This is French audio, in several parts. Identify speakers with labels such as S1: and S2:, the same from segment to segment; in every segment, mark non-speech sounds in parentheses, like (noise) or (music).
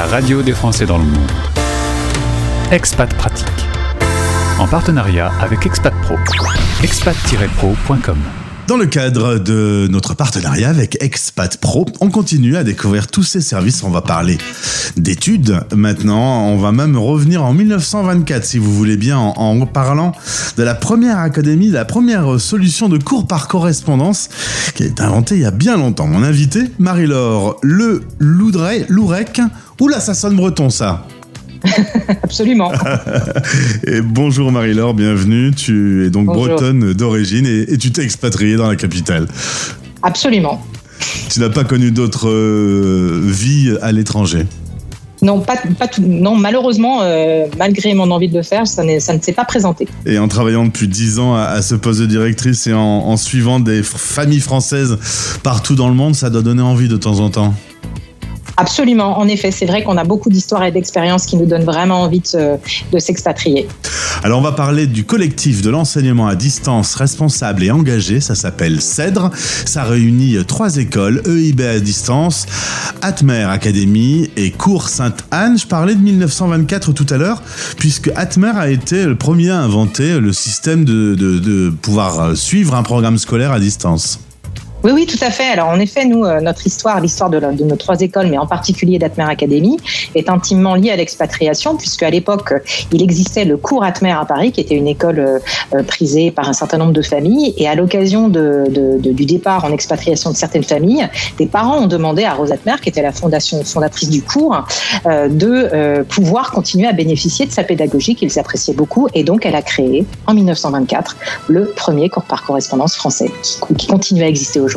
S1: la radio des Français dans le monde. Expat Pratique. En partenariat avec Expat Pro. expat-pro.com.
S2: Dans le cadre de notre partenariat avec Expat Pro, on continue à découvrir tous ces services. On va parler d'études maintenant. On va même revenir en 1924, si vous voulez bien, en, parlant de la première académie, de la première solution de cours par correspondance qui a été inventée il y a bien longtemps. Mon invité, Marie-Laure Le Loudret, Lourec. Oula, ça breton ça? (laughs)
S3: Absolument. (laughs)
S2: et bonjour Marie-Laure, bienvenue. Tu es donc
S3: Bonjour.
S2: bretonne d'origine et, et tu t'es expatriée dans la capitale.
S3: Absolument.
S2: Tu n'as pas connu d'autres euh, vies à l'étranger?
S3: Non, pas, pas tout, non malheureusement, euh, malgré mon envie de le faire, ça, ne s'est pas présenté.
S2: Et en travaillant depuis 10 ans à, à ce poste de directrice et en, en suivant des familles françaises partout dans le monde, ça doit donner envie de temps en temps.
S3: Absolument, en effet, c'est vrai qu'on a beaucoup d'histoires et d'expériences qui nous donnent vraiment envie de, se- de s'expatrier.
S2: Alors on va parler du collectif de l'enseignement à distance responsable et engagé, ça s'appelle CEDRE. Ça réunit trois écoles, EIB à distance, Atmer Academy et Cours Sainte-Anne. Je parlais de 1924 tout à l'heure, puisque Atmer a été le premier à inventer le système de, de- pouvoir suivre un programme scolaire à distance.
S3: Oui, oui, tout à fait. Alors, en effet, nous, euh, notre histoire, l'histoire de, nos trois écoles, mais en particulier d'Atmer Academy, est intimement liée à l'expatriation, puisque à l'époque, il existait le cours Atmer à Paris, qui était une école euh, euh, prisée par un certain nombre de familles. Et à l'occasion du départ en expatriation de certaines familles, des parents ont demandé à Rose Atmer, qui était la fondatrice du cours, de pouvoir continuer à bénéficier de sa pédagogie qu'ils appréciaient beaucoup. Et donc, elle a créé, en 1924, le premier cours par correspondance français, qui continue à exister aujourd'hui,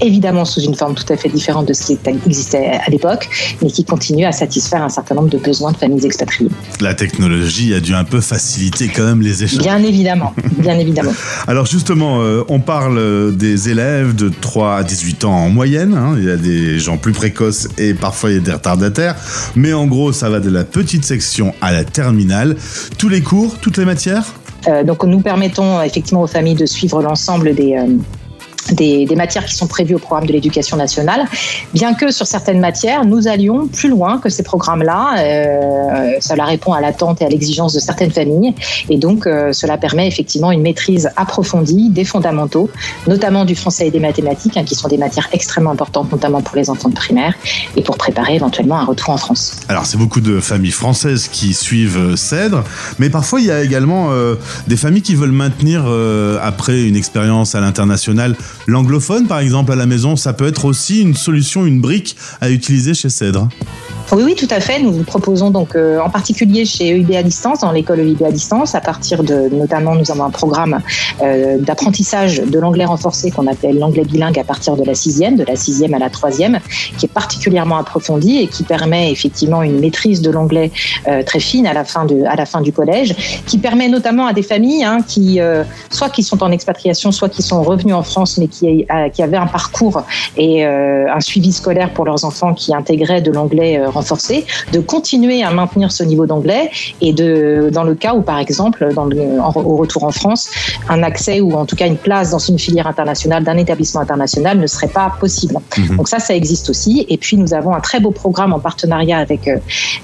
S3: évidemment sous une forme tout à fait différente de ce qui existait à l'époque, mais qui continue à satisfaire un certain nombre de besoins de familles expatriées.
S2: La technologie a dû un peu faciliter quand même les échanges.
S3: Bien évidemment, bien évidemment. (laughs)
S2: Alors justement, euh, on parle euh, des élèves de 3 à 18 ans en moyenne. hein. Il y a des gens plus précoces et parfois il y a des retardataires. Mais en gros, ça va de la petite section à la terminale. Tous les cours, toutes les matières?
S3: Euh, donc nous permettons effectivement aux familles de suivre l'ensemble des... euh, des, matières qui sont prévues au programme de l'éducation nationale, bien que sur certaines matières, nous allions plus loin que ces programmes-là. Euh, cela répond à l'attente et à l'exigence de certaines familles, et donc euh, cela permet effectivement une maîtrise approfondie des fondamentaux, notamment du français et des mathématiques, hein, qui sont des matières extrêmement importantes, notamment pour les enfants de primaire, et pour préparer éventuellement un retour en France.
S2: Alors c'est beaucoup de familles françaises qui suivent euh, CEDRE, mais parfois il y a également euh, des familles qui veulent maintenir, après une expérience à l'international, l'anglophone par exemple à la maison. Ça peut être aussi une solution, une brique à utiliser chez CEDRE.
S3: Oui, oui, tout à fait. Nous vous proposons donc, euh, en particulier chez EIB à distance, dans l'école EIB à distance, à partir de, notamment, nous avons un programme euh, d'apprentissage de l'anglais renforcé qu'on appelle l'anglais bilingue à partir de la sixième, de la sixième à la troisième, qui est particulièrement approfondi et qui permet effectivement une maîtrise de l'anglais euh, très fine à la fin de, à la fin du collège, qui permet notamment à des familles hein, qui, soit qui sont en expatriation, soit qui sont revenus en France, qui, euh, qui avaient un parcours et euh, un suivi scolaire pour leurs enfants qui intégraient de l'anglais euh, renforcé, de continuer à maintenir ce niveau d'anglais et de, dans le cas où, par exemple, dans le, en- au retour en France, un accès ou en tout cas une place dans une filière internationale d'un établissement international ne serait pas possible.
S2: Mhm.
S3: Donc ça, ça existe aussi. Et puis nous avons un très beau programme en partenariat avec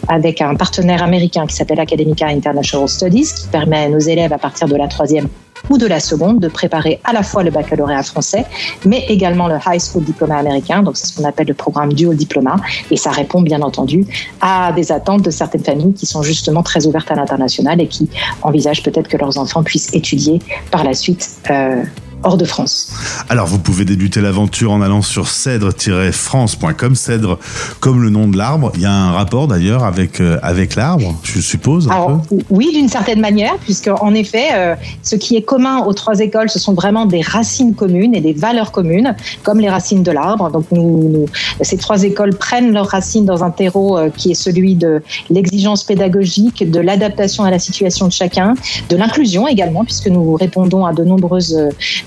S3: avec un partenaire américain qui s'appelle Academica International Studies, qui permet à nos élèves à partir de la troisième ou de la seconde de préparer à la fois le baccalauréat français, mais également le high school diplôme américain. Donc c'est ce qu'on appelle le programme dual diploma, et ça répond bien entendu à des attentes de certaines familles qui sont justement très ouvertes à l'international et qui envisagent peut-être que leurs enfants puissent étudier par la suite. euh, hors de France.
S2: Alors vous pouvez débuter l'aventure en allant sur cèdre-france.com, cèdre comme le nom de l'arbre. Il y a un rapport d'ailleurs avec, euh, avec l'arbre, je suppose. un
S3: Alors
S2: peu.
S3: oui, d'une certaine manière, puisque en effet, euh, ce qui est commun aux trois écoles, ce sont vraiment des racines communes et des valeurs communes, comme les racines de l'arbre. Donc nous, nous- ces trois écoles prennent leurs racines dans un terreau euh, qui est celui de l'exigence pédagogique, de l'adaptation à la situation de chacun, de l'inclusion également, puisque nous répondons à de nombreuses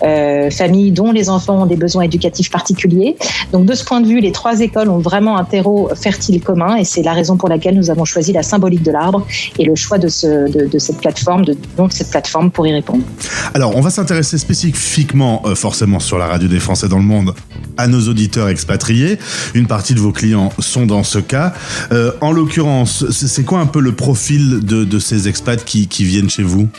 S3: euh, familles dont les enfants ont des besoins éducatifs particuliers. Donc de ce point de vue, les trois écoles ont vraiment un terreau fertile commun et c'est la raison pour laquelle nous avons choisi la symbolique de l'arbre et le choix de, ce, de, de cette plateforme, donc cette plateforme pour y répondre.
S2: Alors on va s'intéresser spécifiquement, euh, forcément, sur la radio des Français dans le monde à nos auditeurs expatriés. Une partie de vos clients sont dans ce cas. Euh, en l'occurrence, c'est quoi un peu le profil de, ces expats qui viennent chez vous?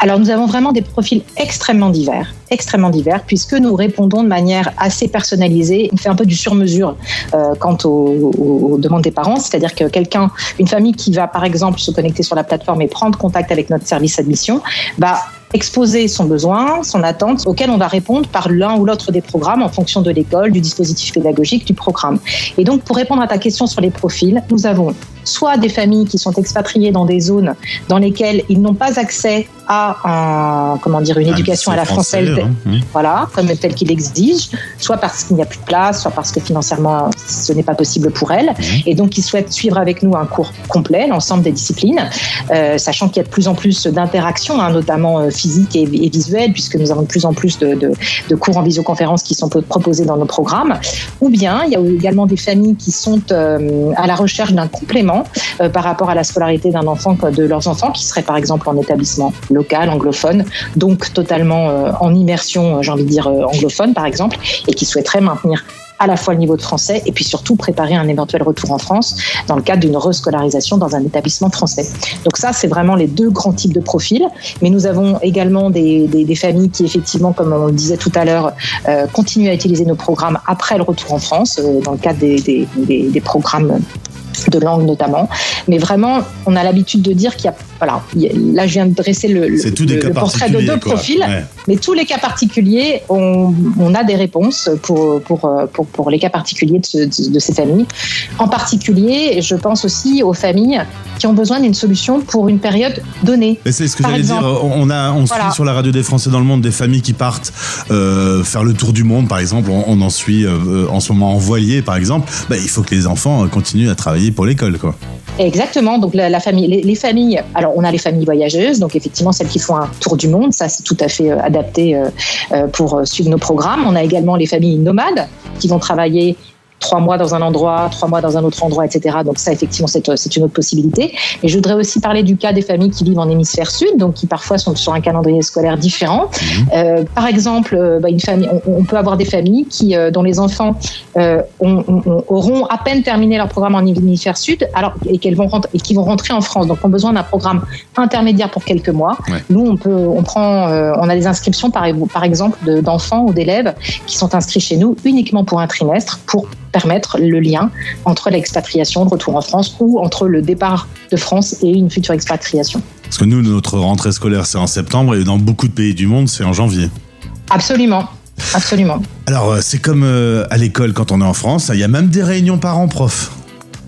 S3: Alors nous avons vraiment des profils extrêmement divers, extrêmement divers, puisque nous répondons de manière assez personnalisée. On fait un peu du sur-mesure euh, quant aux, demandes des parents, c'est-à-dire que quelqu'un, une famille qui va par exemple se connecter sur la plateforme et prendre contact avec notre service admission, bah exposer son besoin, son attente, auquel on va répondre par l'un ou l'autre des programmes en fonction de l'école, du dispositif pédagogique, du programme. Et donc, pour répondre à ta question sur les profils, nous avons soit des familles qui sont expatriées dans des zones dans lesquelles ils n'ont pas accès à un, comment dire, une éducation à la française, hein, voilà, comme tel qu'il exige, soit parce qu'il n'y a plus de place, soit parce que financièrement ce n'est pas possible pour elles, et donc ils souhaitent suivre avec nous un cours complet, l'ensemble des disciplines, euh, sachant qu'il y a de plus en plus d'interactions, hein, notamment euh, physiques et, visuelles, puisque nous avons de plus en plus de, de, cours en visioconférence qui sont proposés dans nos programmes, ou bien il y a également des familles qui sont euh, à la recherche d'un complément euh, par rapport à la scolarité d'un enfant, de leurs enfants, qui seraient par exemple en établissement local, anglophone, donc totalement euh, en immersion, euh, j'ai envie de dire anglophone par exemple, et qui souhaiteraient maintenir à la fois le niveau de français et puis surtout préparer un éventuel retour en France dans le cadre d'une rescolarisation dans un établissement français. Donc ça, c'est vraiment les deux grands types de profils. Mais nous avons également des, familles qui, effectivement, comme on le disait tout à l'heure, continuent à utiliser nos programmes après le retour en France, dans le cadre des, des programmes de langue notamment. Mais vraiment, on a l'habitude de dire qu'il y a, voilà, là je viens de dresser le, portrait de deux profils, mais tous les cas particuliers, on, a des réponses pour, pour, pour, pour les cas particuliers de, ces familles. En particulier, je pense aussi aux familles qui ont besoin d'une solution pour une période donnée.
S2: C'est ce que j'allais dire. On, a, on suit sur la radio des Français dans le monde des familles qui partent euh, faire le tour du monde, par exemple. On, en suit euh, en ce moment en voilier, par exemple. Bah, il faut que les enfants continuent à travailler pour l'école, quoi.
S3: Exactement. Donc la, famille, les, familles. Alors on a les familles voyageuses, donc effectivement celles qui font un tour du monde, ça c'est tout à fait euh, adapté euh, euh, pour suivre nos programmes. On a également les familles nomades qui vont travailler trois mois dans un endroit, trois mois dans un autre endroit, etc. Donc ça, effectivement, c'est une autre possibilité. Et je voudrais aussi parler du cas des familles qui vivent en hémisphère sud, donc qui parfois sont sur un calendrier scolaire différent. Mhm. Euh, par exemple, euh, bah, une famille, on, peut avoir des familles qui, euh, dont les enfants auront à peine terminé leur programme en hémisphère sud, alors et qu'elles vont rentrer, et qui vont rentrer en France, donc ont besoin d'un programme intermédiaire pour quelques mois. Nous, on peut, on prend, on a des inscriptions par, par exemple d'enfants ou d'élèves qui sont inscrits chez nous uniquement pour un trimestre pour permettre le lien entre l'expatriation, le retour en France ou entre le départ de France et une future expatriation.
S2: Parce que nous, notre rentrée scolaire, c'est en septembre et dans beaucoup de pays du monde, c'est en janvier.
S3: Absolument. Absolument.
S2: Alors, euh, c'est comme euh, à l'école quand on est en France, il y a même des réunions parents-prof.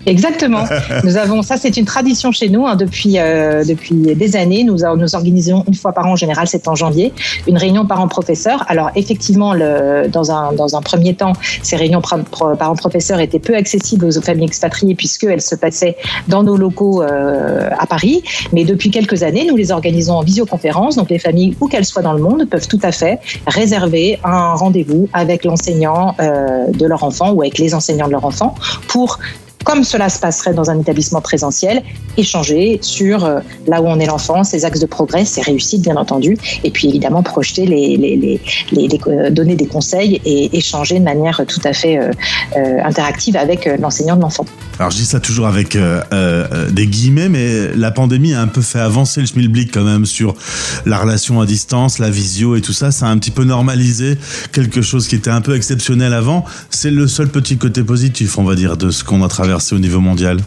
S3: Exactement. (laughs) nous avons ça, c'est une tradition chez nous hein, depuis euh, depuis des années. Nous nous organisons une fois par an, en général, c'est en janvier, une réunion parents-professeurs. Alors effectivement, le, dans un dans un premier temps, ces réunions parents-professeurs étaient peu accessibles aux familles expatriées puisqu'elles se passaient dans nos locaux euh, à Paris. Mais depuis quelques années, nous les organisons en visioconférence. Donc les familles, où qu'elles soient dans le monde, peuvent tout à fait réserver un rendez-vous avec l'enseignant euh, de leur enfant ou avec les enseignants de leur enfant pour comme cela se passerait dans un établissement présentiel, échanger sur euh, là où on est l'enfant, ses axes de progrès, ses réussites bien entendu, et puis évidemment projeter les, euh, donner des conseils et échanger de manière tout à fait euh, interactive avec l'enseignant de l'enfant.
S2: Alors je dis ça toujours avec des guillemets, mais la pandémie a un peu fait avancer le schmilblick quand même sur la relation à distance, la visio et tout ça. Ça a un petit peu normalisé quelque chose qui était un peu exceptionnel avant. C'est le seul petit côté positif, on va dire, de ce qu'on a traversé au niveau mondial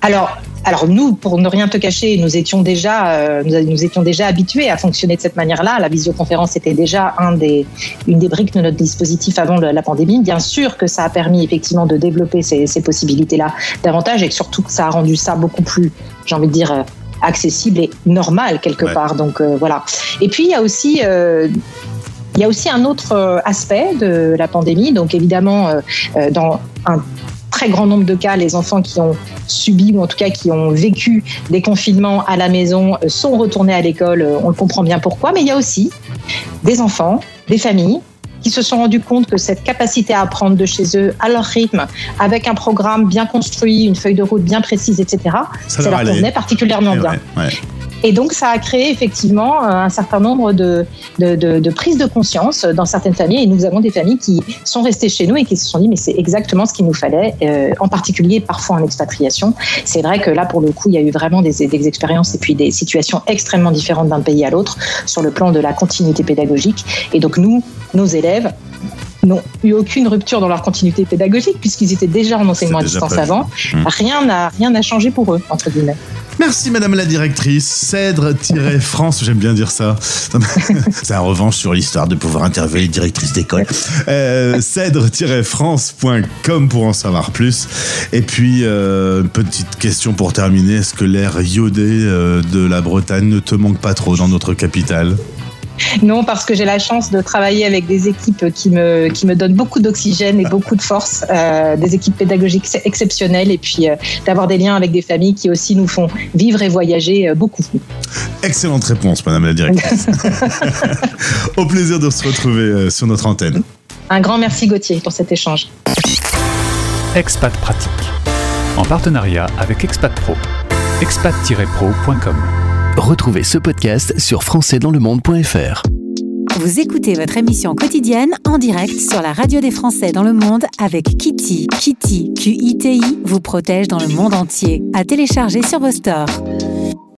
S3: alors, alors nous, pour ne rien te cacher, nous étions déjà, euh, nous, étions déjà habitués à fonctionner de cette manière-là. La visioconférence était déjà un des, une des briques de notre dispositif avant la pandémie. Bien sûr que ça a permis effectivement de développer ces, possibilités-là davantage et surtout que ça a rendu ça beaucoup plus, j'ai envie de dire, euh, accessible et normal quelque part. Donc euh, voilà. Et puis il y a aussi il y a aussi un autre aspect de la pandémie. Donc évidemment, dans un très grand nombre de cas, les enfants qui ont subi ou en tout cas qui ont vécu des confinements à la maison euh, sont retournés à l'école. Euh, on le comprend bien pourquoi. Mais il y a aussi des enfants, des familles qui se sont rendus compte que cette capacité à apprendre de chez eux à leur rythme, avec un programme bien construit, une feuille de route bien précise, etc., ça, leur convenait particulièrement eh bien. Et donc, ça a créé effectivement un certain nombre de, de, de, de prises de conscience dans certaines familles. Et nous avons des familles qui sont restées chez nous et qui se sont dit, mais c'est exactement ce qu'il nous fallait, euh, en particulier parfois en expatriation. C'est vrai que là, pour le coup, il y a eu vraiment des, des expériences et puis des situations extrêmement différentes d'un pays à l'autre sur le plan de la continuité pédagogique. Et donc, nous, nos élèves, n'ont eu aucune rupture dans leur continuité pédagogique puisqu'ils étaient déjà en enseignement à distance avant. Mmh. Rien n'a rien n'a changé pour eux entre guillemets.
S2: Merci Madame la directrice. Cèdre-France, j'aime bien dire ça. (laughs) C'est un revanche sur l'histoire de pouvoir interviewer les directrices d'école. Euh, Cèdre-France.com pour en savoir plus. Et puis, euh, petite question pour terminer. Est-ce que l'air iodé euh, de la Bretagne ne te manque pas trop dans notre capitale?
S3: Non, parce que j'ai la chance de travailler avec des équipes qui me, qui me donnent beaucoup d'oxygène et beaucoup de force, euh, des équipes pédagogiques exceptionnelles et puis euh, d'avoir des liens avec des familles qui aussi nous font vivre et voyager euh, beaucoup.
S2: Excellente réponse, Madame la Directrice. (laughs) (laughs) Au plaisir de se retrouver sur notre antenne.
S3: Un grand merci Gauthier pour cet échange.
S1: Expat Pratique, en partenariat avec Expat Pro, expat-pro.com.
S4: Retrouvez ce podcast sur françaisdanslemonde.fr.
S5: Vous écoutez votre émission quotidienne en direct sur la radio des Français dans le monde avec Kitty. Kitty, Q-I-T-I, vous protège dans le monde entier. À télécharger sur vos stores.